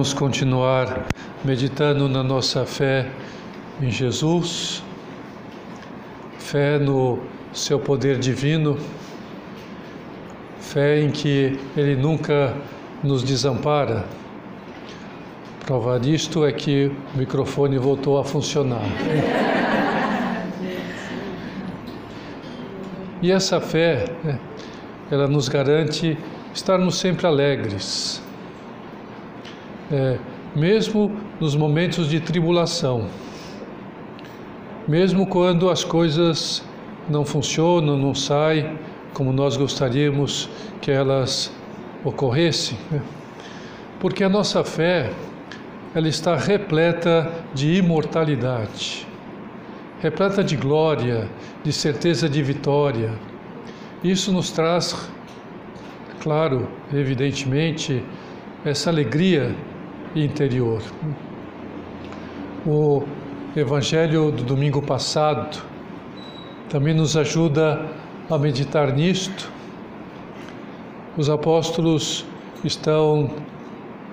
Vamos continuar meditando na nossa fé em Jesus, fé no seu poder divino, fé em que Ele nunca nos desampara. Prova disto é que o microfone voltou a funcionar. E essa fé, né, ela nos garante estarmos sempre alegres é, mesmo nos momentos de tribulação, mesmo quando as coisas não funcionam, não saem como nós gostaríamos que elas ocorressem, né? porque a nossa fé ela está repleta de imortalidade, repleta de glória, de certeza de vitória. Isso nos traz, claro, evidentemente, essa alegria interior. O Evangelho do domingo passado também nos ajuda a meditar nisto. Os apóstolos estão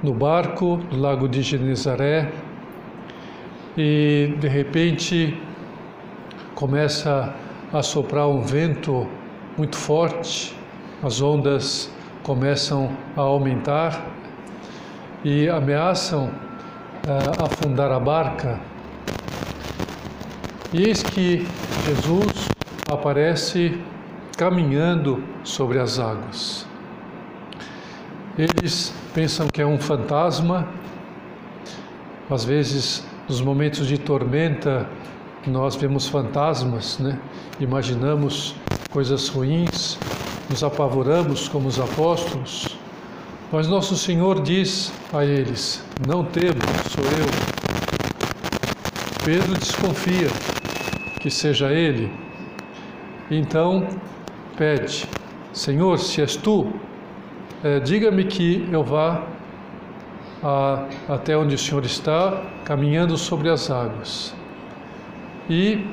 no barco do lago de Genezaré e de repente começa a soprar um vento muito forte, as ondas começam a aumentar e ameaçam uh, afundar a barca. E eis que Jesus aparece caminhando sobre as águas. Eles pensam que é um fantasma, às vezes, nos momentos de tormenta, nós vemos fantasmas, né? imaginamos coisas ruins, nos apavoramos como os apóstolos. Mas nosso Senhor diz a eles: Não temo, sou eu. Pedro desconfia que seja ele. Então pede: Senhor, se és tu, é, diga-me que eu vá a, até onde o Senhor está, caminhando sobre as águas. E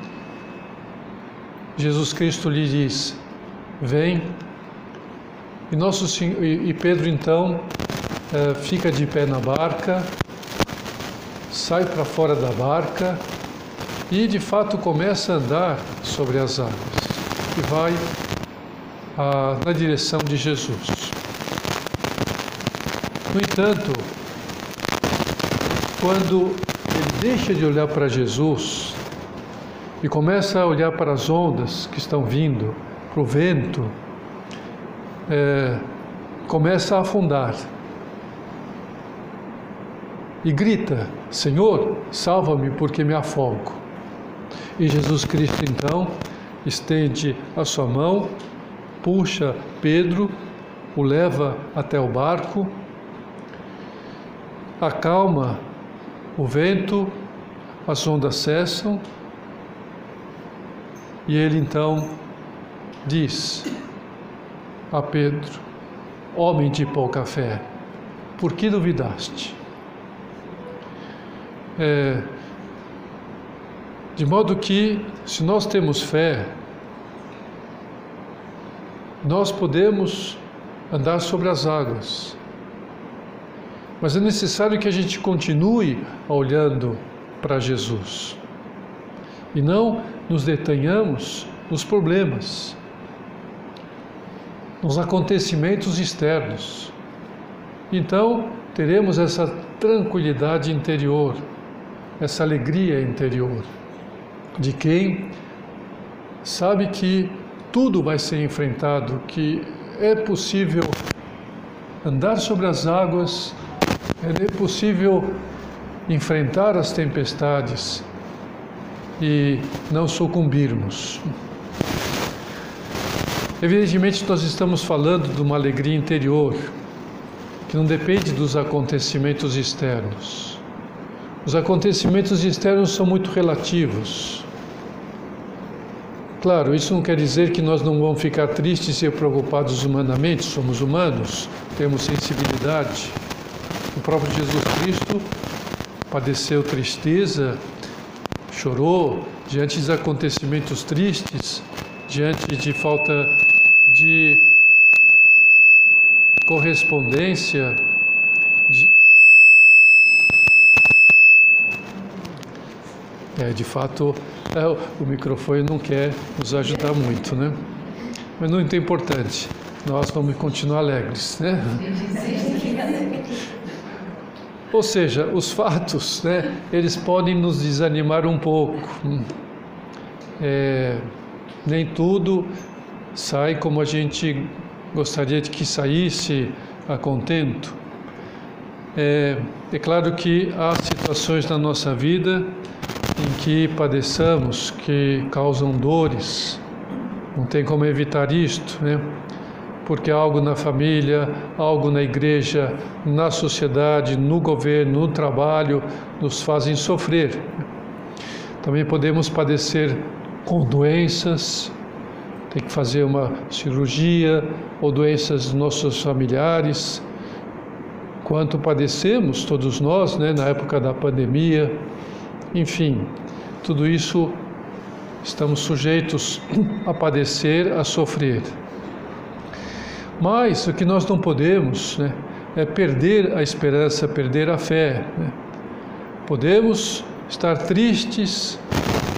Jesus Cristo lhe diz: Vem e, nosso, e Pedro então é, fica de pé na barca, sai para fora da barca e de fato começa a andar sobre as águas e vai a, na direção de Jesus. No entanto, quando ele deixa de olhar para Jesus e começa a olhar para as ondas que estão vindo, para o vento, é, começa a afundar e grita: Senhor, salva-me porque me afogo. E Jesus Cristo então estende a sua mão, puxa Pedro, o leva até o barco, acalma o vento, as ondas cessam e ele então diz: a Pedro: Homem de pouca fé, por que duvidaste? É, de modo que, se nós temos fé, nós podemos andar sobre as águas. Mas é necessário que a gente continue olhando para Jesus e não nos detenhamos nos problemas nos acontecimentos externos. Então, teremos essa tranquilidade interior, essa alegria interior de quem sabe que tudo vai ser enfrentado, que é possível andar sobre as águas, é possível enfrentar as tempestades e não sucumbirmos. Evidentemente, nós estamos falando de uma alegria interior, que não depende dos acontecimentos externos. Os acontecimentos externos são muito relativos. Claro, isso não quer dizer que nós não vamos ficar tristes e preocupados humanamente, somos humanos, temos sensibilidade. O próprio Jesus Cristo padeceu tristeza, chorou diante dos acontecimentos tristes, diante de falta de correspondência, de, é, de fato, é, o microfone não quer nos ajudar muito, né? Mas não é importante, nós vamos continuar alegres, né? Ou seja, os fatos, né, eles podem nos desanimar um pouco. Hum. É, nem tudo sai como a gente gostaria de que saísse a contento. É, é claro que há situações na nossa vida em que padeçamos, que causam dores. Não tem como evitar isto, né? Porque algo na família, algo na igreja, na sociedade, no governo, no trabalho, nos fazem sofrer. Também podemos padecer com doenças, tem que fazer uma cirurgia ou doenças dos nossos familiares. Quanto padecemos, todos nós, né, na época da pandemia, enfim, tudo isso estamos sujeitos a padecer, a sofrer. Mas o que nós não podemos né, é perder a esperança, perder a fé. Né? Podemos estar tristes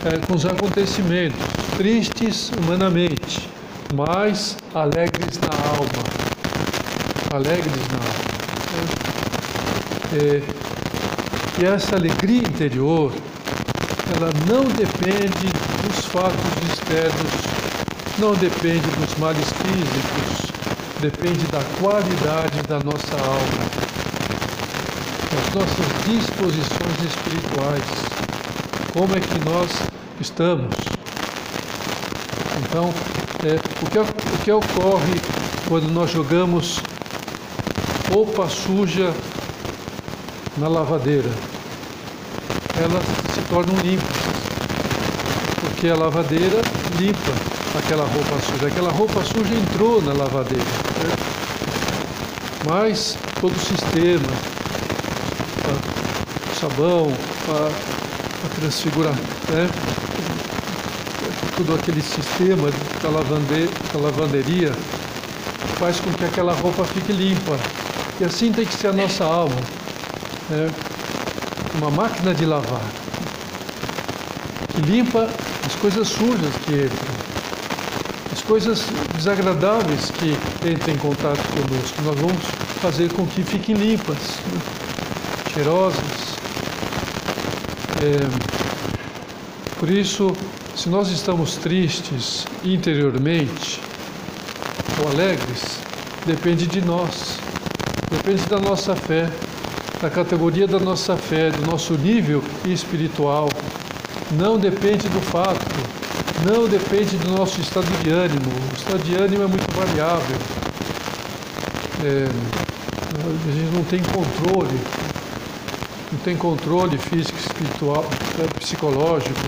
é, com os acontecimentos, tristes humanamente, mas alegres na alma. Alegres na alma. É, e essa alegria interior, ela não depende dos fatos externos, não depende dos males físicos, depende da qualidade da nossa alma, das nossas disposições espirituais. Como é que nós estamos? Então, é, o, que, o que ocorre quando nós jogamos roupa suja na lavadeira? Elas se tornam limpas, porque a lavadeira limpa aquela roupa suja. Aquela roupa suja entrou na lavadeira. Né? Mas todo o sistema, o sabão, a, a né? Todo aquele sistema da, lavande, da lavanderia faz com que aquela roupa fique limpa. E assim tem que ser a nossa alma. Né? Uma máquina de lavar que limpa as coisas sujas que entram, as coisas desagradáveis que entram em contato conosco. Nós vamos fazer com que fiquem limpas, né? cheirosas. É, por isso, se nós estamos tristes interiormente ou alegres, depende de nós, depende da nossa fé, da categoria da nossa fé, do nosso nível espiritual. Não depende do fato, não depende do nosso estado de ânimo. O estado de ânimo é muito variável. É, a gente não tem controle, não tem controle físico, espiritual, psicológico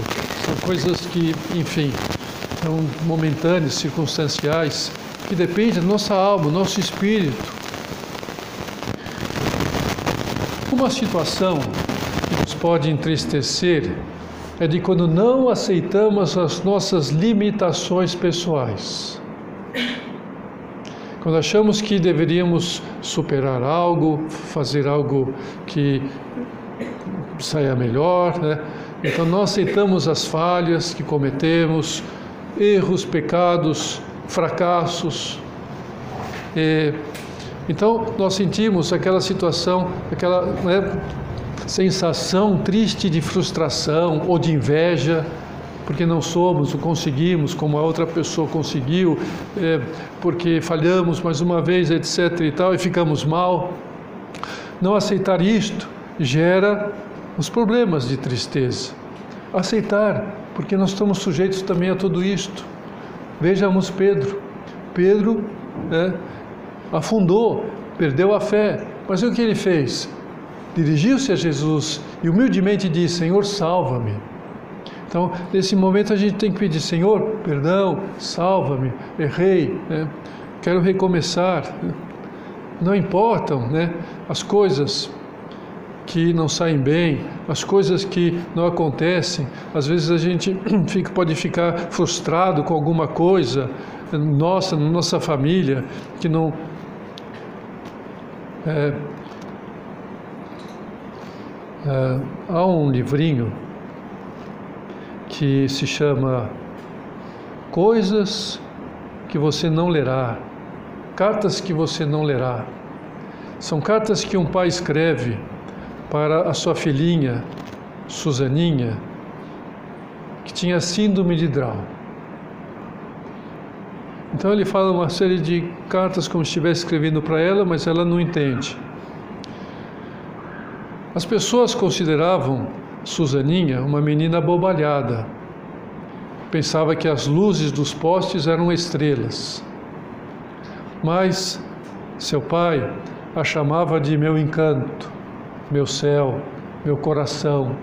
são coisas que, enfim, são momentâneas, circunstanciais, que dependem da nossa alma, do nosso espírito. Uma situação que nos pode entristecer é de quando não aceitamos as nossas limitações pessoais. Quando achamos que deveríamos superar algo, fazer algo que saia melhor, né? Então nós aceitamos as falhas que cometemos, erros, pecados, fracassos. E, então nós sentimos aquela situação, aquela né, sensação triste de frustração ou de inveja, porque não somos ou conseguimos como a outra pessoa conseguiu, é, porque falhamos mais uma vez, etc. e tal, e ficamos mal. Não aceitar isto gera os problemas de tristeza. Aceitar, porque nós estamos sujeitos também a tudo isto. Vejamos Pedro. Pedro né, afundou, perdeu a fé, mas o que ele fez? Dirigiu-se a Jesus e humildemente disse: Senhor, salva-me. Então, nesse momento, a gente tem que pedir: Senhor, perdão, salva-me, errei, né? quero recomeçar. Não importam né, as coisas que não saem bem, as coisas que não acontecem. Às vezes a gente fica, pode ficar frustrado com alguma coisa nossa, na nossa família, que não. É, é, há um livrinho que se chama Coisas que você não lerá, cartas que você não lerá. São cartas que um pai escreve para a sua filhinha, Suzaninha, que tinha síndrome de Down. Então ele fala uma série de cartas como se estivesse escrevendo para ela, mas ela não entende. As pessoas consideravam Suzaninha uma menina bobalhada. Pensava que as luzes dos postes eram estrelas. Mas seu pai a chamava de meu encanto, meu céu, meu coração,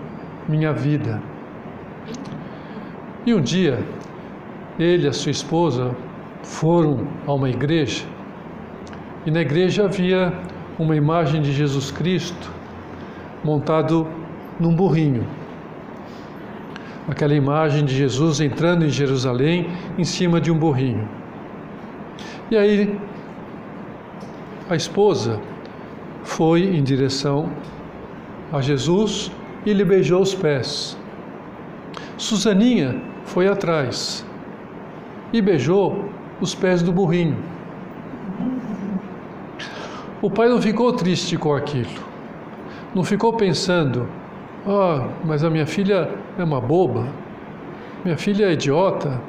minha vida. E um dia, ele e a sua esposa foram a uma igreja e na igreja havia uma imagem de Jesus Cristo montado num burrinho. Aquela imagem de Jesus entrando em Jerusalém em cima de um burrinho. E aí a esposa foi em direção a Jesus e lhe beijou os pés. Susaninha foi atrás e beijou os pés do burrinho. O pai não ficou triste com aquilo, não ficou pensando, ah, mas a minha filha é uma boba, minha filha é idiota,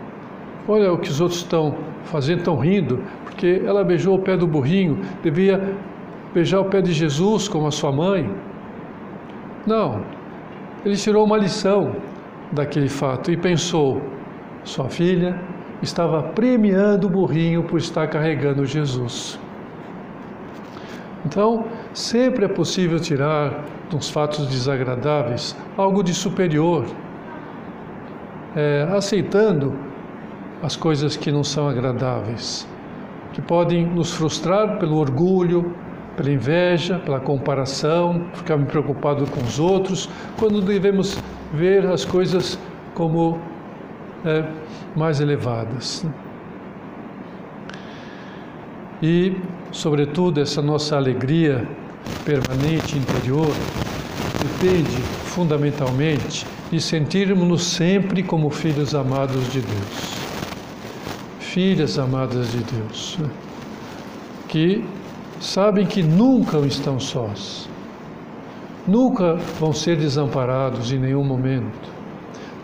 olha o que os outros estão fazendo, estão rindo, porque ela beijou o pé do burrinho, devia beijar o pé de Jesus como a sua mãe. Não, ele tirou uma lição daquele fato e pensou: sua filha estava premiando o burrinho por estar carregando Jesus. Então, sempre é possível tirar dos fatos desagradáveis algo de superior, é, aceitando as coisas que não são agradáveis, que podem nos frustrar pelo orgulho, pela inveja, pela comparação, ficar preocupado com os outros, quando devemos ver as coisas como é, mais elevadas. E, sobretudo, essa nossa alegria permanente interior depende fundamentalmente de sentirmos-nos sempre como filhos amados de Deus. Filhas amadas de Deus, que sabem que nunca estão sós, nunca vão ser desamparados em nenhum momento.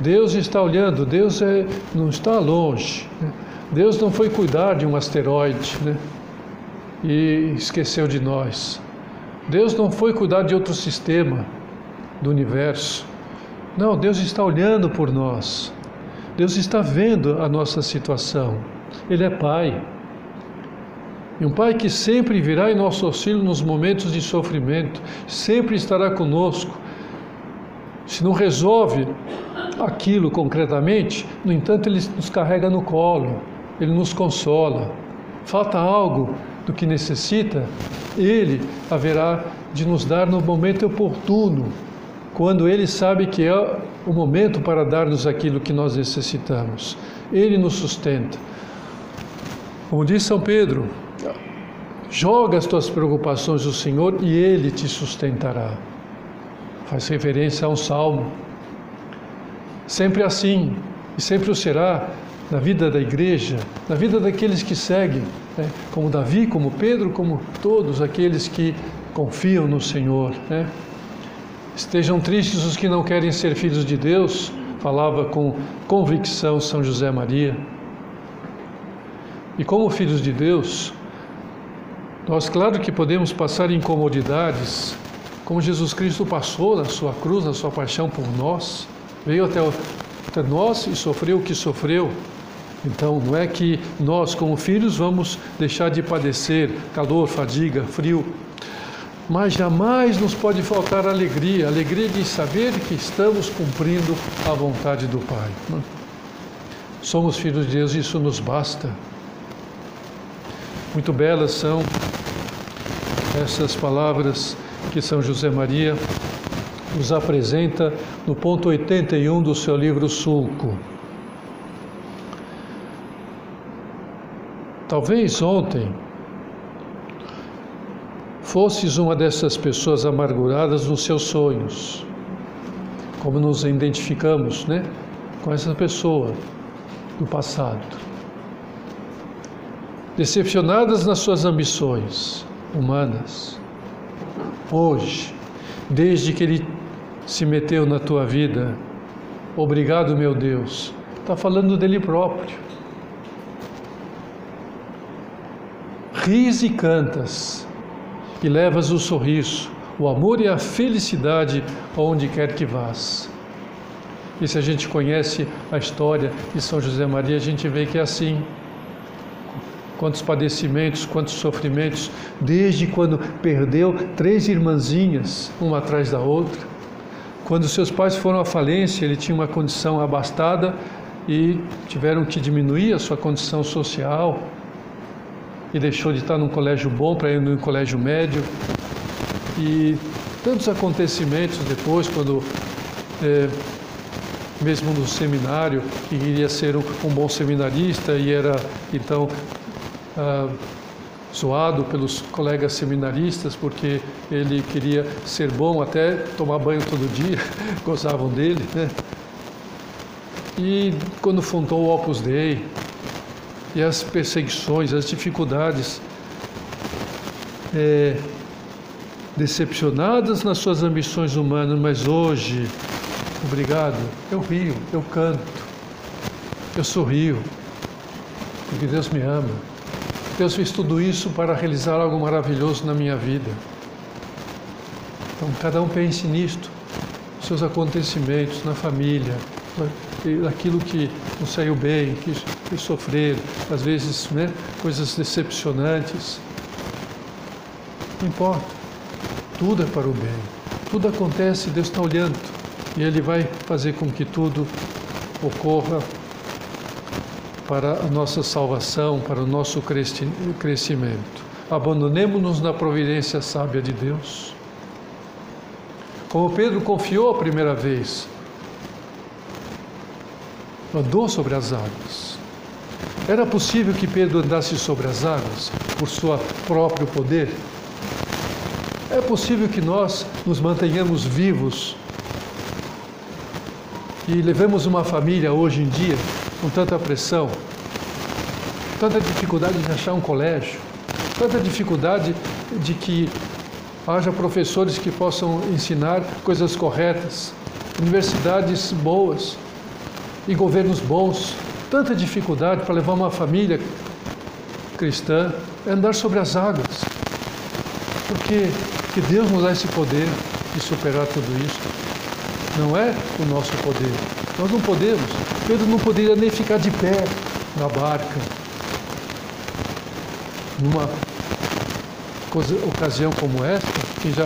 Deus está olhando, Deus é, não está longe. Né? Deus não foi cuidar de um asteroide né? e esqueceu de nós. Deus não foi cuidar de outro sistema do universo. Não, Deus está olhando por nós. Deus está vendo a nossa situação. Ele é Pai. E um Pai que sempre virá em nosso auxílio nos momentos de sofrimento, sempre estará conosco. Se não resolve aquilo concretamente, no entanto, Ele nos carrega no colo, Ele nos consola. Falta algo do que necessita, Ele haverá de nos dar no momento oportuno, quando Ele sabe que é o momento para dar-nos aquilo que nós necessitamos. Ele nos sustenta. Como diz São Pedro, joga as tuas preocupações no Senhor e Ele te sustentará. Faz referência a um salmo. Sempre assim, e sempre o será na vida da igreja, na vida daqueles que seguem, né? como Davi, como Pedro, como todos aqueles que confiam no Senhor. Né? Estejam tristes os que não querem ser filhos de Deus, falava com convicção São José Maria. E como filhos de Deus, nós, claro que podemos passar incomodidades, como Jesus Cristo passou na sua cruz, na sua paixão por nós, veio até, até nós e sofreu o que sofreu. Então, não é que nós, como filhos, vamos deixar de padecer calor, fadiga, frio, mas jamais nos pode faltar alegria, alegria de saber que estamos cumprindo a vontade do Pai. Somos filhos de Deus e isso nos basta. Muito belas são essas palavras que São José Maria nos apresenta no ponto 81 do seu livro Sulco. Talvez ontem fosses uma dessas pessoas amarguradas nos seus sonhos, como nos identificamos, né? com essa pessoa do passado. Decepcionadas nas suas ambições humanas, hoje, desde que ele se meteu na tua vida, obrigado, meu Deus, está falando dele próprio. Ris e cantas, e levas o sorriso, o amor e a felicidade aonde quer que vás. E se a gente conhece a história de São José Maria, a gente vê que é assim. Quantos padecimentos, quantos sofrimentos, desde quando perdeu três irmãzinhas, uma atrás da outra. Quando seus pais foram à falência, ele tinha uma condição abastada e tiveram que diminuir a sua condição social e deixou de estar num colégio bom para ir num colégio médio. E tantos acontecimentos depois, quando é, mesmo no seminário, que queria ser um, um bom seminarista e era então ah, zoado pelos colegas seminaristas porque ele queria ser bom, até tomar banho todo dia, gozavam dele, né? E quando fundou o Opus Dei, e as perseguições, as dificuldades, é, decepcionadas nas suas ambições humanas, mas hoje Obrigado. Eu rio, eu canto, eu sorrio, porque Deus me ama. Deus fez tudo isso para realizar algo maravilhoso na minha vida. Então, cada um pense nisto, seus acontecimentos na família, aquilo que não saiu bem, que, que sofreram, às vezes né, coisas decepcionantes. Não importa, tudo é para o bem, tudo acontece, Deus está olhando e Ele vai fazer com que tudo ocorra para a nossa salvação, para o nosso crescimento. Abandonemos-nos na providência sábia de Deus. Como Pedro confiou a primeira vez, andou sobre as águas. Era possível que Pedro andasse sobre as águas por seu próprio poder? É possível que nós nos mantenhamos vivos e levemos uma família hoje em dia com tanta pressão, tanta dificuldade de achar um colégio, tanta dificuldade de que haja professores que possam ensinar coisas corretas, universidades boas e governos bons, tanta dificuldade para levar uma família cristã é andar sobre as águas. Porque que Deus nos dá esse poder de superar tudo isso não é o nosso poder. Nós não podemos. Pedro não poderia nem ficar de pé na barca. Numa ocasião como esta, quem já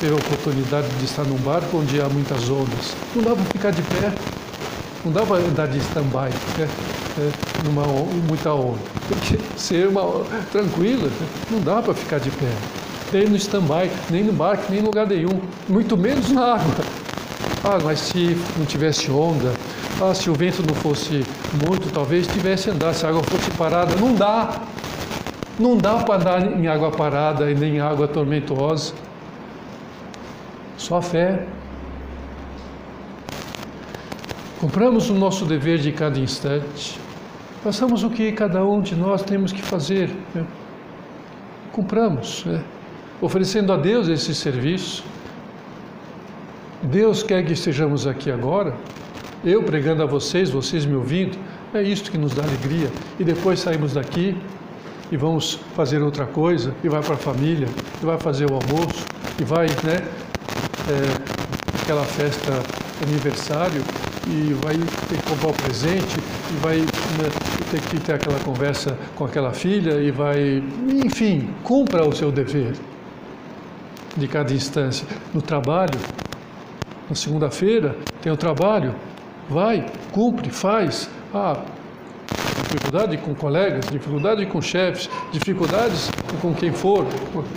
teve a oportunidade de estar num barco onde há muitas ondas, não dá para ficar de pé, não dá para andar de stand-by, né? é, numa muita onda. Porque ser uma tranquila, não dá para ficar de pé. Nem no stand-by, nem no barco, nem em lugar nenhum, muito menos na água. Ah, mas se não tivesse onda, ah, se o vento não fosse muito, talvez tivesse andar, se a água fosse parada. Não dá. Não dá para andar em água parada e nem em água tormentosa. Só a fé. Compramos o nosso dever de cada instante. Façamos o que cada um de nós temos que fazer. Né? Compramos, né? oferecendo a Deus esse serviço Deus quer que estejamos aqui agora, eu pregando a vocês, vocês me ouvindo, é isto que nos dá alegria. E depois saímos daqui e vamos fazer outra coisa, e vai para a família, e vai fazer o almoço, e vai, né, é, aquela festa aniversário, e vai ter que comprar o presente, e vai né, ter que ter aquela conversa com aquela filha, e vai, enfim, cumpra o seu dever de cada instância. No trabalho, na segunda-feira tem o trabalho, vai, cumpre, faz. Ah, dificuldade com colegas, dificuldade com chefes, dificuldades com quem for,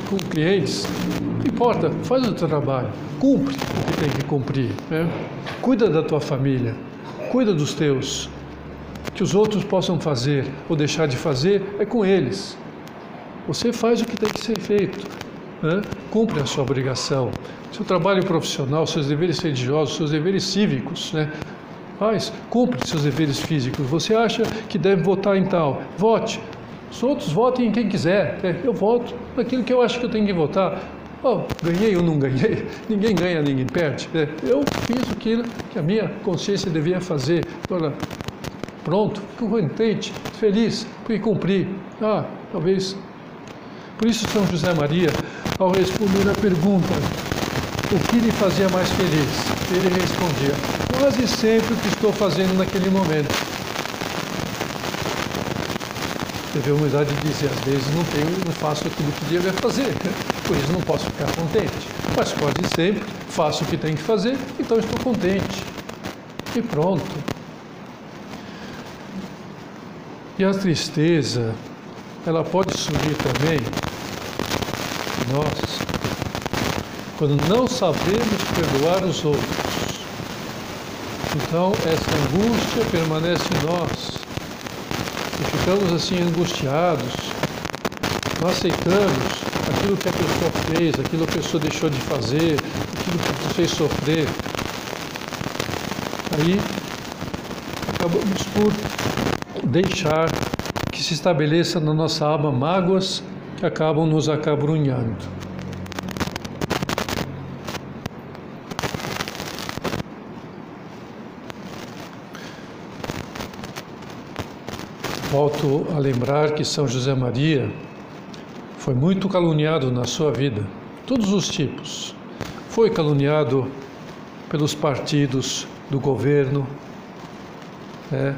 com clientes. Não importa, faz o teu trabalho, cumpre o que tem que cumprir. Né? Cuida da tua família, cuida dos teus. Que os outros possam fazer ou deixar de fazer é com eles. Você faz o que tem que ser feito né, cumpre a sua obrigação. Seu trabalho profissional, seus deveres religiosos, seus deveres cívicos, né, Faz, cumpre seus deveres físicos. Você acha que deve votar em tal? Vote. Os outros votem em quem quiser. É, eu voto naquilo que eu acho que eu tenho que votar. Oh, ganhei ou não ganhei? Ninguém ganha, ninguém perde. É, eu fiz aquilo que a minha consciência devia fazer. Pronto, contente, feliz, porque cumpri. Ah, talvez. Por isso, São José Maria, ao responder a pergunta, o que lhe fazia mais feliz? Ele respondia, quase sempre o que estou fazendo naquele momento. Teve a humildade de dizer, às vezes não tenho, não faço aquilo que devia fazer, por isso não posso ficar contente. Mas quase sempre faço o que tenho que fazer, então estou contente. E pronto. E a tristeza, ela pode surgir também nós quando não sabemos perdoar os outros. Então, essa angústia permanece em nós e ficamos assim angustiados, não aceitamos aquilo que a pessoa fez, aquilo que a pessoa deixou de fazer, aquilo que nos fez sofrer. Aí acabamos por deixar que se estabeleça na nossa alma mágoas que acabam nos acabrunhando. Volto a lembrar que São José Maria foi muito caluniado na sua vida, todos os tipos. Foi caluniado pelos partidos do governo, né,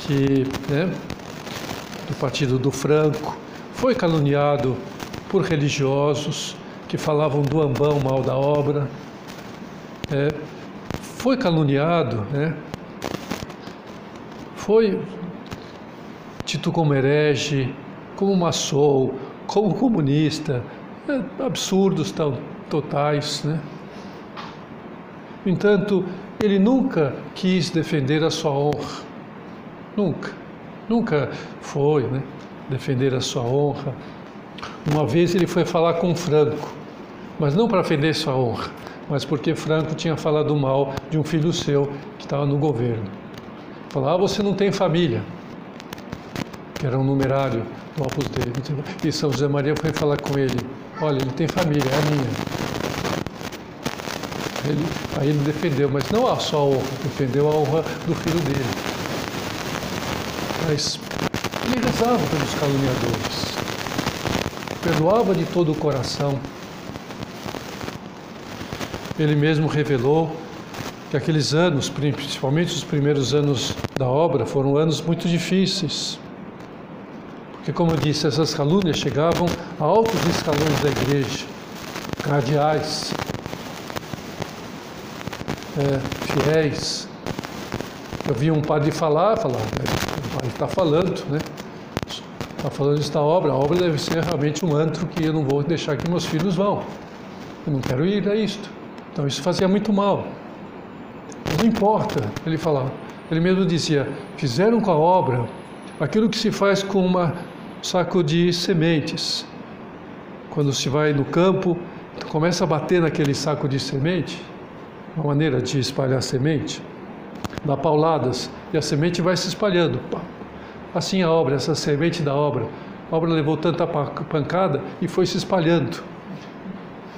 que, né, do partido do Franco, foi caluniado por religiosos que falavam do ambão mal da obra, é, foi caluniado, né, foi Tito como herege, como maçom, como comunista, é, absurdos tão totais, né? No entanto, ele nunca quis defender a sua honra, nunca, nunca foi, né? Defender a sua honra. Uma vez ele foi falar com Franco, mas não para defender sua honra, mas porque Franco tinha falado mal de um filho seu que estava no governo. Falava, ah, você não tem família que era um numerário do Opus Dei. E São José Maria foi falar com ele: Olha, ele tem família, é a minha. Ele, aí ele defendeu, mas não a só a honra, defendeu a honra do filho dele. Mas ele rezava pelos caluniadores, perdoava de todo o coração. Ele mesmo revelou que aqueles anos, principalmente os primeiros anos da obra, foram anos muito difíceis. Porque, como eu disse, essas calúnias chegavam a altos escalões da igreja, cardeais, é, fiéis. Eu vi um padre falar, falar, né? o padre está falando, né? Está falando desta obra, a obra deve ser realmente um antro que eu não vou deixar que meus filhos vão. Eu não quero ir a isto. Então isso fazia muito mal. Não importa, ele falava. Ele mesmo dizia: fizeram com a obra aquilo que se faz com uma saco de sementes. Quando se vai no campo, começa a bater naquele saco de semente, uma maneira de espalhar semente, dá pauladas e a semente vai se espalhando. Assim a obra, essa semente da obra. A obra levou tanta pancada e foi se espalhando.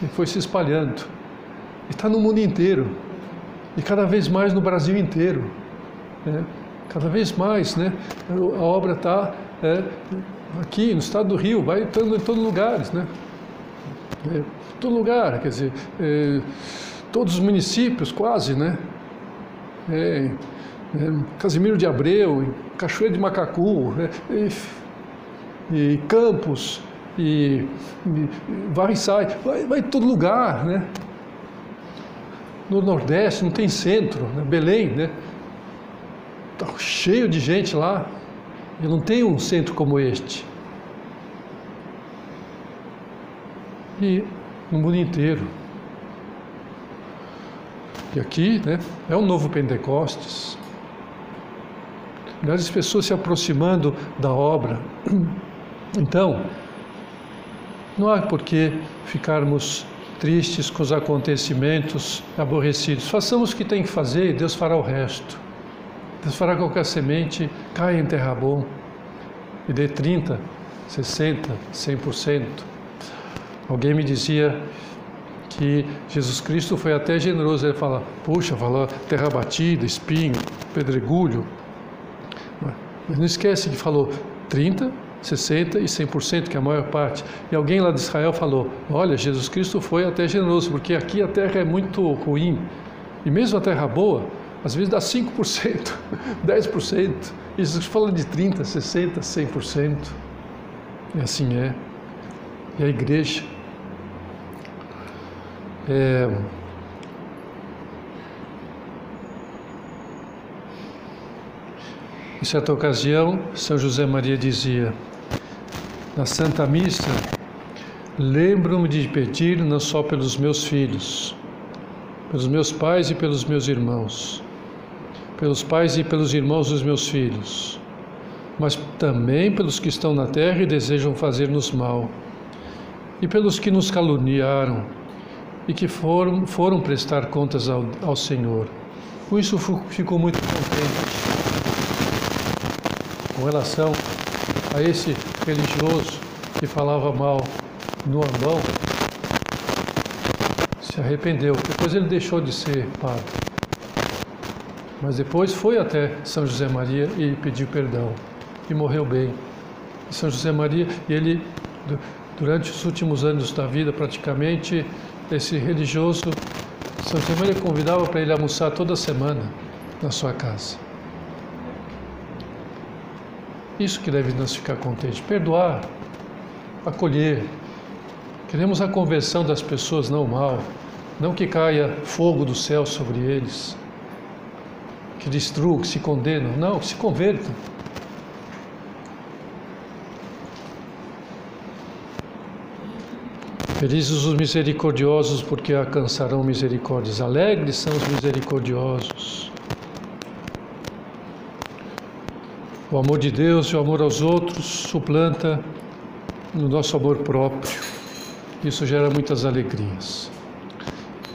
E foi se espalhando. E está no mundo inteiro. E cada vez mais no Brasil inteiro. Né? Cada vez mais, né? A obra está é, aqui no estado do Rio, vai estando em todos os lugares, né? É, todo lugar, quer dizer, é, todos os municípios quase, né? É, é, Casimiro de Abreu, Cachoeira de Macacu, é, e, e, Campos, e, e vai e sai, vai, vai em todo lugar, né? No Nordeste não tem centro, né? Belém, né? Tá cheio de gente lá. Eu não tenho um centro como este. E no mundo inteiro. E aqui, né, é um novo Pentecostes. As pessoas se aproximando da obra. Então, não há por que ficarmos tristes com os acontecimentos, aborrecidos. Façamos o que tem que fazer e Deus fará o resto. Deus fará qualquer semente caia em terra bom e dê 30, 60, 100%. Alguém me dizia que Jesus Cristo foi até generoso. Ele fala, puxa, falou terra batida, espinho, pedregulho. Mas não esquece que falou 30, 60 e 100%, que é a maior parte. E alguém lá de Israel falou: Olha, Jesus Cristo foi até generoso, porque aqui a terra é muito ruim. E mesmo a terra boa, às vezes dá 5%, 10%. E Jesus fala de 30%, 60%, 100%. E assim é. E a igreja. É, Em certa ocasião, São José Maria dizia: Na Santa Missa, lembro-me de pedir não só pelos meus filhos, pelos meus pais e pelos meus irmãos, pelos pais e pelos irmãos dos meus filhos, mas também pelos que estão na terra e desejam fazer-nos mal, e pelos que nos caluniaram e que foram, foram prestar contas ao, ao Senhor. Com isso, fico muito contente com relação a esse religioso que falava mal no Ambão, se arrependeu. Depois ele deixou de ser padre. Mas depois foi até São José Maria e pediu perdão. E morreu bem. E São José Maria, ele, durante os últimos anos da vida, praticamente, esse religioso, São José Maria convidava para ele almoçar toda semana na sua casa. Isso que deve nos ficar contente. Perdoar, acolher. Queremos a conversão das pessoas, não o mal. Não que caia fogo do céu sobre eles, que destruam, que se condenam. Não, que se convertam. Felizes os misericordiosos, porque alcançarão misericórdias. Alegres são os misericordiosos. O amor de Deus e o amor aos outros suplanta o nosso amor próprio. Isso gera muitas alegrias.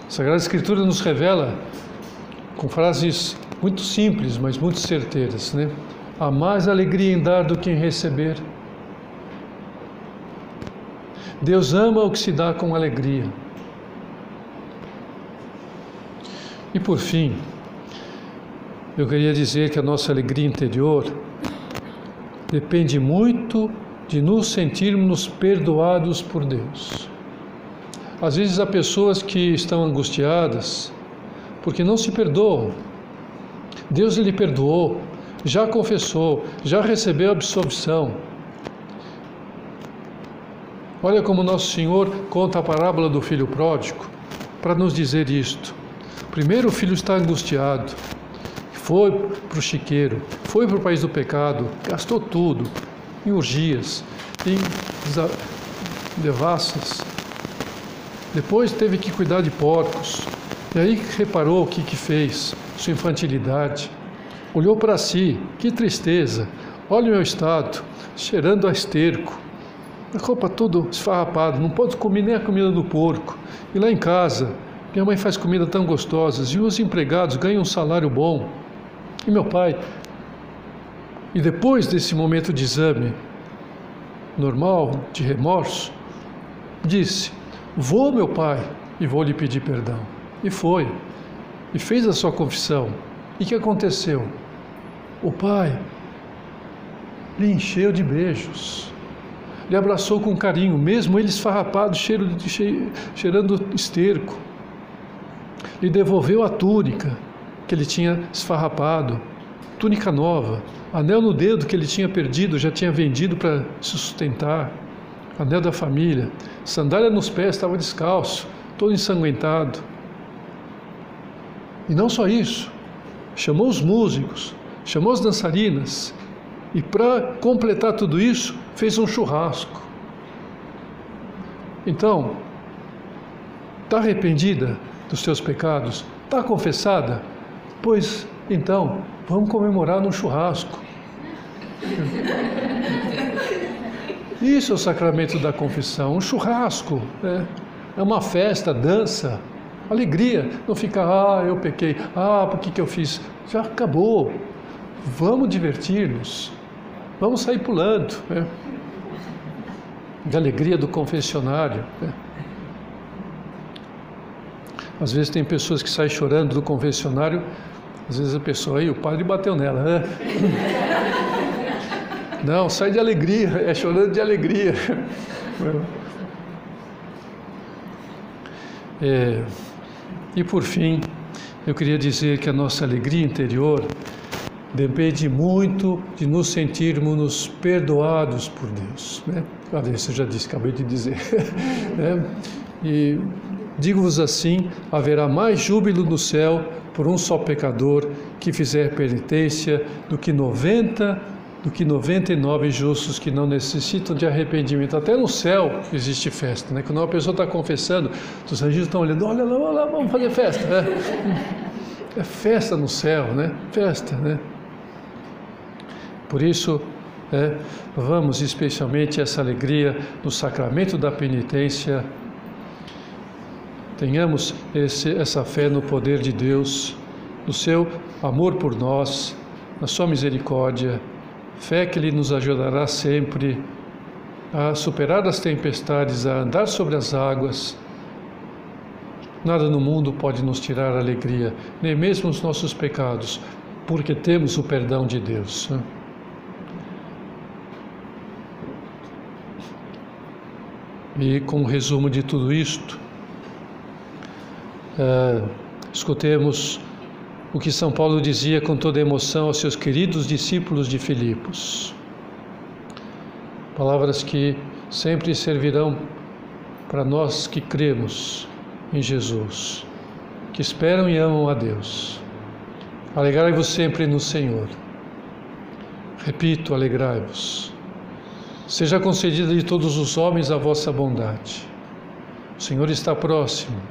A Sagrada Escritura nos revela com frases muito simples, mas muito certeiras, né? Há mais alegria em dar do que em receber. Deus ama o que se dá com alegria. E por fim, eu queria dizer que a nossa alegria interior depende muito de nos sentirmos perdoados por Deus. Às vezes há pessoas que estão angustiadas porque não se perdoam. Deus lhe perdoou, já confessou, já recebeu absolvição. Olha como nosso Senhor conta a parábola do filho pródigo para nos dizer isto. Primeiro o filho está angustiado, foi para o chiqueiro, foi para o país do pecado, gastou tudo, em urgias, em devassas. Depois teve que cuidar de porcos. E aí reparou o que, que fez, sua infantilidade. Olhou para si, que tristeza. Olha o meu estado, cheirando a esterco. A roupa tudo esfarrapada, não pode comer nem a comida do porco. E lá em casa, minha mãe faz comida tão gostosas e os empregados ganham um salário bom. E meu pai, e depois desse momento de exame normal, de remorso, disse: Vou, meu pai, e vou lhe pedir perdão. E foi, e fez a sua confissão. E que aconteceu? O pai lhe encheu de beijos, lhe abraçou com carinho, mesmo ele esfarrapado, cheiro de, cheirando esterco, lhe devolveu a túnica que ele tinha esfarrapado, túnica nova, anel no dedo que ele tinha perdido, já tinha vendido para se sustentar, anel da família, sandália nos pés, estava descalço, todo ensanguentado. E não só isso, chamou os músicos, chamou as dançarinas e para completar tudo isso, fez um churrasco. Então, está arrependida dos seus pecados? Está confessada? Pois então, vamos comemorar num churrasco. Isso é o sacramento da confissão, um churrasco, né? é uma festa, dança, alegria. Não fica, ah, eu pequei, ah, por que, que eu fiz? Já acabou. vamos divertir-nos, vamos sair pulando, né? de alegria do confessionário. Né? Às vezes tem pessoas que saem chorando do confessionário, às vezes a pessoa aí, o padre bateu nela. Né? Não, sai de alegria, é chorando de alegria. É, e por fim, eu queria dizer que a nossa alegria interior depende muito de nos sentirmos perdoados por Deus. Né? Ah, isso eu já disse, acabei de dizer. né? E digo-vos assim: haverá mais júbilo no céu por um só pecador que fizer penitência do que 90 do que 99 justos que não necessitam de arrependimento. Até no céu existe festa, né? Quando uma pessoa está confessando, os anjos estão olhando, olha lá, olha lá, vamos fazer festa. É, é festa no céu, né? Festa, né? Por isso, é, vamos especialmente essa alegria no sacramento da penitência. Tenhamos esse, essa fé no poder de Deus, no seu amor por nós, na sua misericórdia Fé que Ele nos ajudará sempre a superar as tempestades, a andar sobre as águas. Nada no mundo pode nos tirar a alegria, nem mesmo os nossos pecados, porque temos o perdão de Deus. E com o resumo de tudo isto, uh, escutemos o que São Paulo dizia com toda emoção aos seus queridos discípulos de Filipos. Palavras que sempre servirão para nós que cremos em Jesus, que esperam e amam a Deus. Alegrai-vos sempre no Senhor. Repito, alegrai-vos. Seja concedida de todos os homens a vossa bondade. O Senhor está próximo.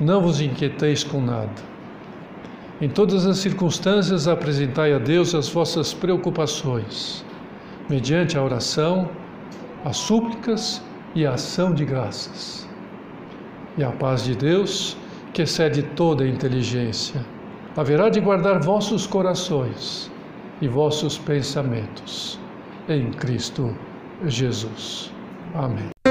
Não vos inquieteis com nada em todas as circunstâncias, apresentai a Deus as vossas preocupações, mediante a oração, as súplicas e a ação de graças. E a paz de Deus, que excede toda a inteligência, haverá de guardar vossos corações e vossos pensamentos em Cristo Jesus. Amém.